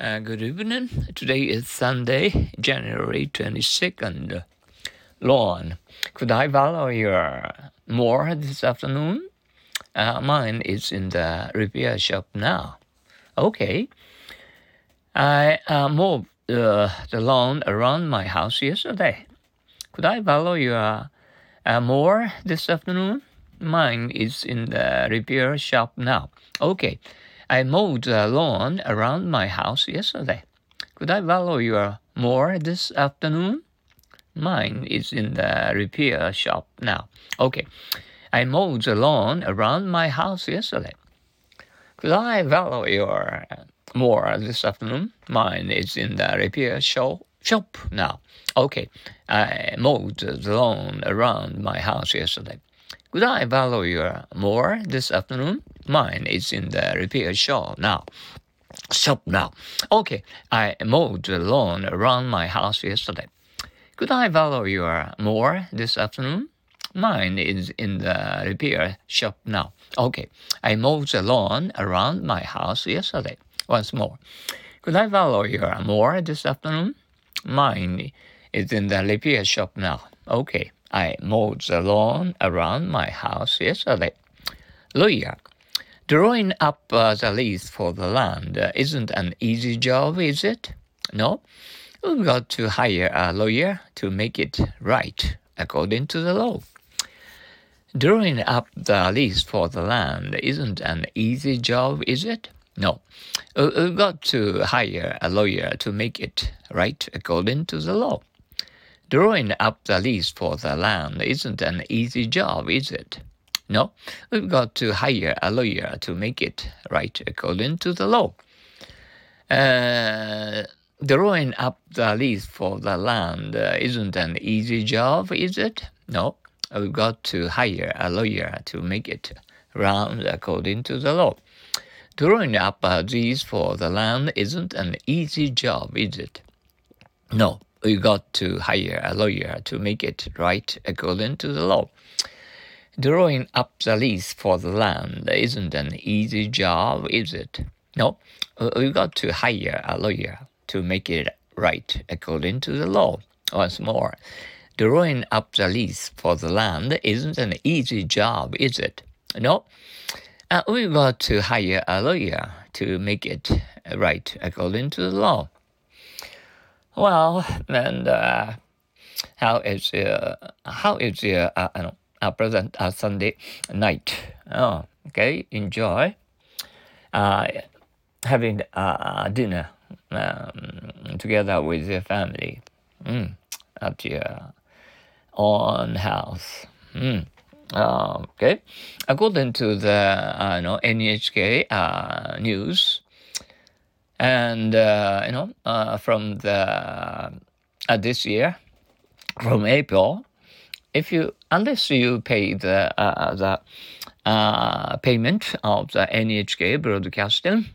Uh, good evening. Today is Sunday, January 22nd. Lawn. Could I borrow your more this afternoon? Uh, mine is in the repair shop now. Okay. I uh, moved uh, the lawn around my house yesterday. Could I borrow your uh, more this afternoon? Mine is in the repair shop now. Okay. I mowed the lawn around my house yesterday. Could I borrow your more this afternoon? Mine is in the repair shop now. Okay. I mowed the lawn around my house yesterday. Could I borrow your more this afternoon? Mine is in the repair shop shop now. Okay. I mowed the lawn around my house yesterday. Could I your more this afternoon? Mine is in the repair shop now. Shop now. Okay, I mowed the lawn around my house yesterday. Could I your more this afternoon? Mine is in the repair shop now. Okay, I mowed the lawn around my house yesterday. Once more. Could I your more this afternoon? Mine is in the repair shop now. Okay, I mowed the lawn around my house yesterday. Lawyer. Drawing up uh, the lease for the land uh, isn't an easy job, is it? No. We've got to hire a lawyer to make it right according to the law. Drawing up the lease for the land isn't an easy job, is it? No. We've got to hire a lawyer to make it right according to the law. Drawing up the lease for the land isn't an easy job, is it? No, we've got to hire a lawyer to make it right according to the law. Uh, drawing up the lease for the land uh, isn't an easy job, is it? No, we've got to hire a lawyer to make it round according to the law. Drawing up a lease for the land isn't an easy job, is it? No, we got to hire a lawyer to make it right according to the law. Drawing up the lease for the land isn't an easy job, is it? No, we got to hire a lawyer to make it right according to the law. Once more, drawing up the lease for the land isn't an easy job, is it? No, uh, we got to hire a lawyer to make it right according to the law. Well, and uh, how is how is your uh, uh, uh, present uh, Sunday night? Oh, okay, enjoy. Uh, having uh, dinner um, together with your family mm, at your own house. Mm. Uh, okay, according to the uh, you know NHK uh, news, and uh, you know uh, from the uh, this year from April if you unless you pay the the payment of the NHK broadcasting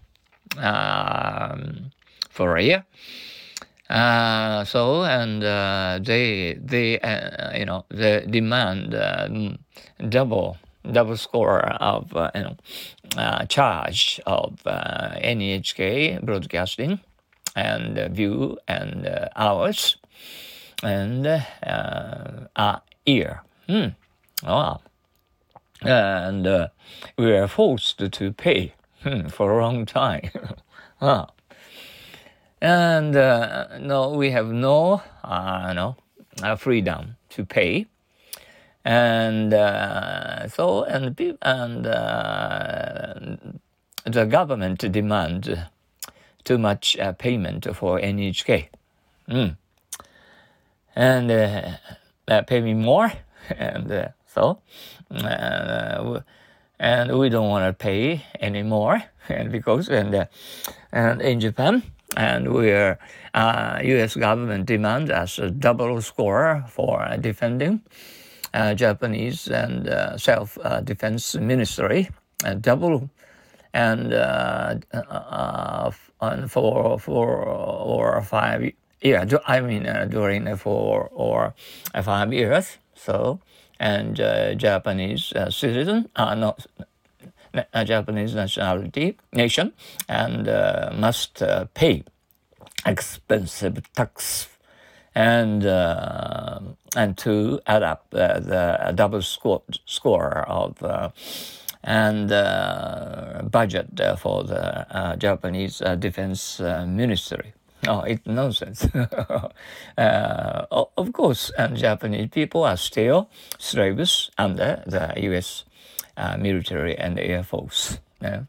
um, for a year uh, so and uh, they they uh, you know they demand double double score of uh, you know, uh, charge of uh, NHK broadcasting and view and hours and uh, ear. Hmm. Wow. And uh, we were forced to pay hmm, for a long time. ah. And uh, no, we have no, uh, no freedom to pay and uh, so and and uh, the government demand too much uh, payment for NHK, mm. and uh, uh, pay me more, and uh, so and we don't want to pay anymore, and because and and in Japan and we're uh, U.S. government demands us a double score for defending uh, Japanese and uh, self-defense ministry, double and uh, on four, four or five yeah, I mean uh, during four or five years. So and uh, Japanese uh, citizen, uh, not a Japanese nationality nation, and must pay expensive tax and uh, and to add up uh, the double score score of uh, and uh, budget for the uh, Japanese uh, defense ministry. Oh, it's nonsense. of course, and Japanese people are still slaves under the U.S. military and air force. Yeah.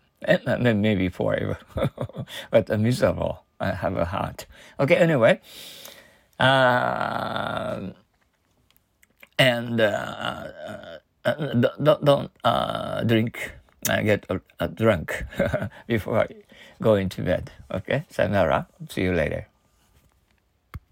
maybe forever, but miserable. I have a heart. Okay, anyway. Uh, and uh, uh, don't, don't uh, drink, uh, get drunk before going to bed. Okay, sayonara. See you later.